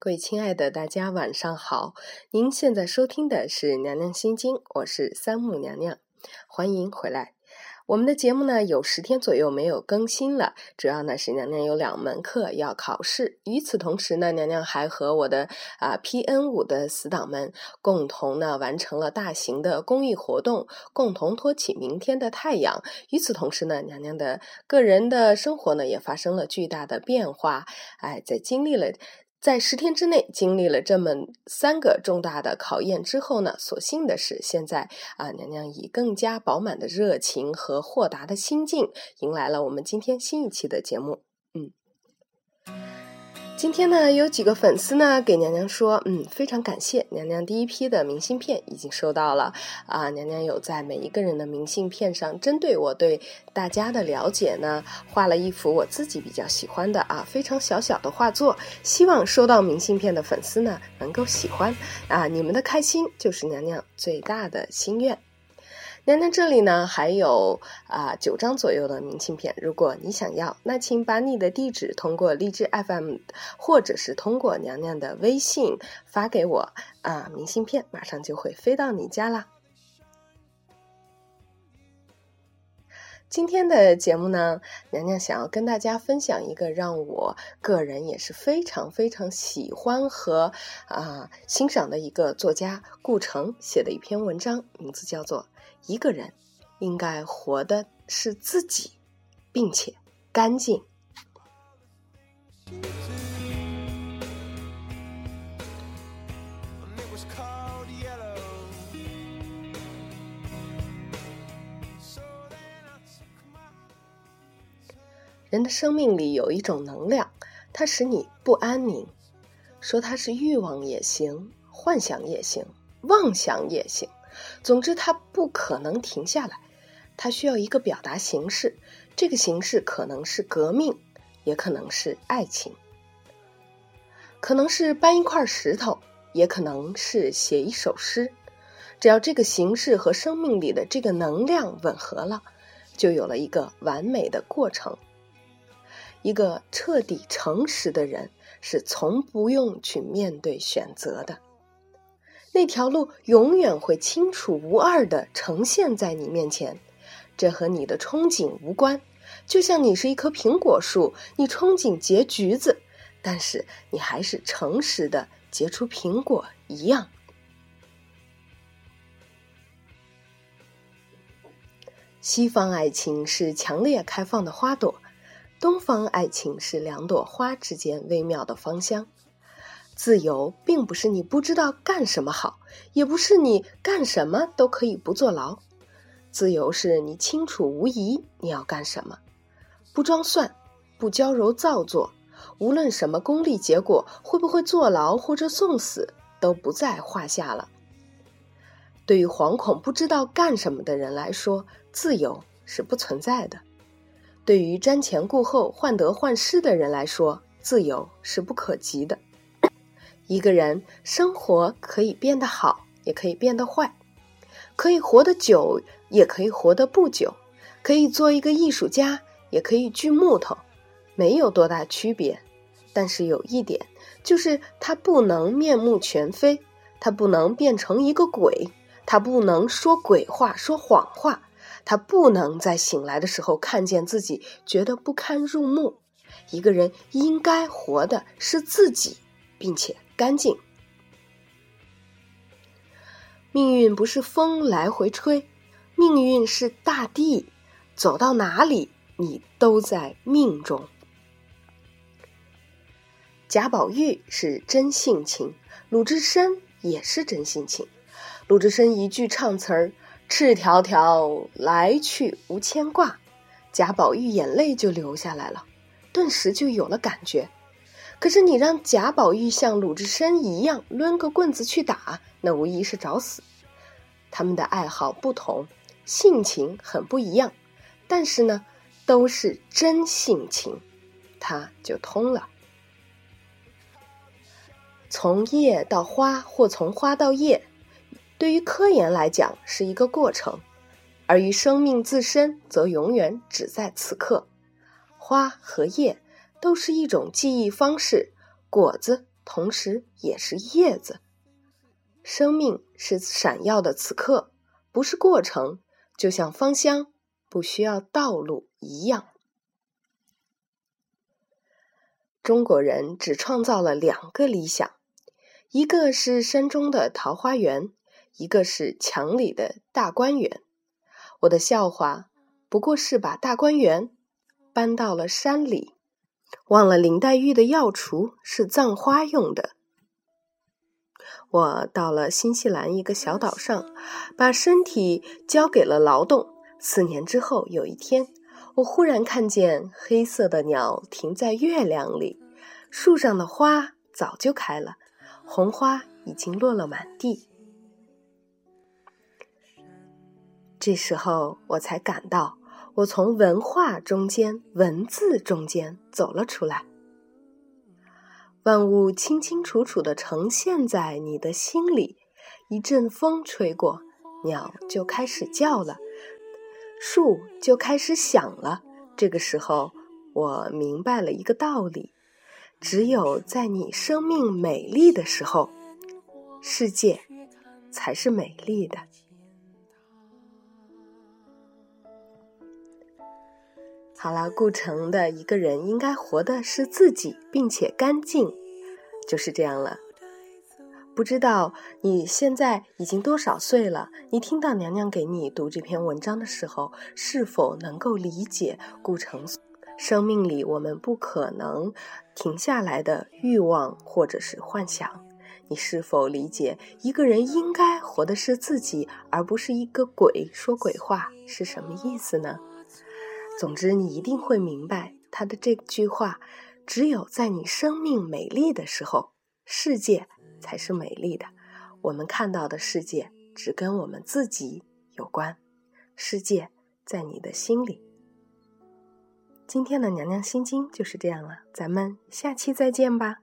各位亲爱的大家晚上好，您现在收听的是《娘娘心经》，我是三木娘娘，欢迎回来。我们的节目呢有十天左右没有更新了，主要呢是娘娘有两门课要考试，与此同时呢，娘娘还和我的啊 PN 五的死党们共同呢完成了大型的公益活动，共同托起明天的太阳。与此同时呢，娘娘的个人的生活呢也发生了巨大的变化，哎，在经历了。在十天之内经历了这么三个重大的考验之后呢，所幸的是，现在啊，娘娘以更加饱满的热情和豁达的心境，迎来了我们今天新一期的节目。今天呢，有几个粉丝呢给娘娘说，嗯，非常感谢娘娘第一批的明信片已经收到了啊，娘娘有在每一个人的明信片上，针对我对大家的了解呢，画了一幅我自己比较喜欢的啊非常小小的画作，希望收到明信片的粉丝呢能够喜欢啊，你们的开心就是娘娘最大的心愿。娘娘这里呢还有啊九张左右的明信片，如果你想要，那请把你的地址通过荔枝 FM，或者是通过娘娘的微信发给我啊，明信片马上就会飞到你家啦。今天的节目呢，娘娘想要跟大家分享一个让我个人也是非常非常喜欢和啊欣赏的一个作家顾城写的一篇文章，名字叫做。一个人应该活的是自己，并且干净。人的生命里有一种能量，它使你不安宁。说它是欲望也行，幻想也行，妄想也行。总之，它不可能停下来，它需要一个表达形式。这个形式可能是革命，也可能是爱情，可能是搬一块石头，也可能是写一首诗。只要这个形式和生命里的这个能量吻合了，就有了一个完美的过程。一个彻底诚实的人，是从不用去面对选择的。那条路永远会清楚无二的呈现在你面前，这和你的憧憬无关。就像你是一棵苹果树，你憧憬结橘子，但是你还是诚实的结出苹果一样。西方爱情是强烈开放的花朵，东方爱情是两朵花之间微妙的芳香。自由并不是你不知道干什么好，也不是你干什么都可以不坐牢。自由是你清楚无疑你要干什么，不装蒜，不娇柔造作，无论什么功利结果，会不会坐牢或者送死都不在话下了。对于惶恐不知道干什么的人来说，自由是不存在的；对于瞻前顾后、患得患失的人来说，自由是不可及的。一个人生活可以变得好，也可以变得坏；可以活得久，也可以活得不久；可以做一个艺术家，也可以锯木头，没有多大区别。但是有一点，就是他不能面目全非，他不能变成一个鬼，他不能说鬼话、说谎话，他不能在醒来的时候看见自己觉得不堪入目。一个人应该活的是自己，并且。干净。命运不是风来回吹，命运是大地，走到哪里你都在命中。贾宝玉是真性情，鲁智深也是真性情。鲁智深一句唱词儿：“赤条条来去无牵挂”，贾宝玉眼泪就流下来了，顿时就有了感觉。可是你让贾宝玉像鲁智深一样抡个棍子去打，那无疑是找死。他们的爱好不同，性情很不一样，但是呢，都是真性情，他就通了。从叶到花，或从花到叶，对于科研来讲是一个过程，而于生命自身，则永远只在此刻。花和叶。都是一种记忆方式，果子同时也是叶子。生命是闪耀的此刻，不是过程，就像芳香不需要道路一样。中国人只创造了两个理想，一个是山中的桃花源，一个是墙里的大观园。我的笑话不过是把大观园搬到了山里，忘了林黛玉的药橱是葬花用的。我到了新西兰一个小岛上，把身体交给了劳动。四年之后，有一天，我忽然看见黑色的鸟停在月亮里，树上的花早就开了，红花已经落了满地。这时候，我才感到，我从文化中间、文字中间走了出来。万物清清楚楚的呈现在你的心里，一阵风吹过，鸟就开始叫了，树就开始响了。这个时候，我明白了一个道理：只有在你生命美丽的时候，世界才是美丽的。好了，顾城的一个人应该活的是自己，并且干净，就是这样了。不知道你现在已经多少岁了？你听到娘娘给你读这篇文章的时候，是否能够理解顾城生命里我们不可能停下来的欲望或者是幻想？你是否理解一个人应该活的是自己，而不是一个鬼说鬼话是什么意思呢？总之，你一定会明白他的这句话：只有在你生命美丽的时候，世界才是美丽的。我们看到的世界只跟我们自己有关，世界在你的心里。今天的娘娘心经就是这样了，咱们下期再见吧。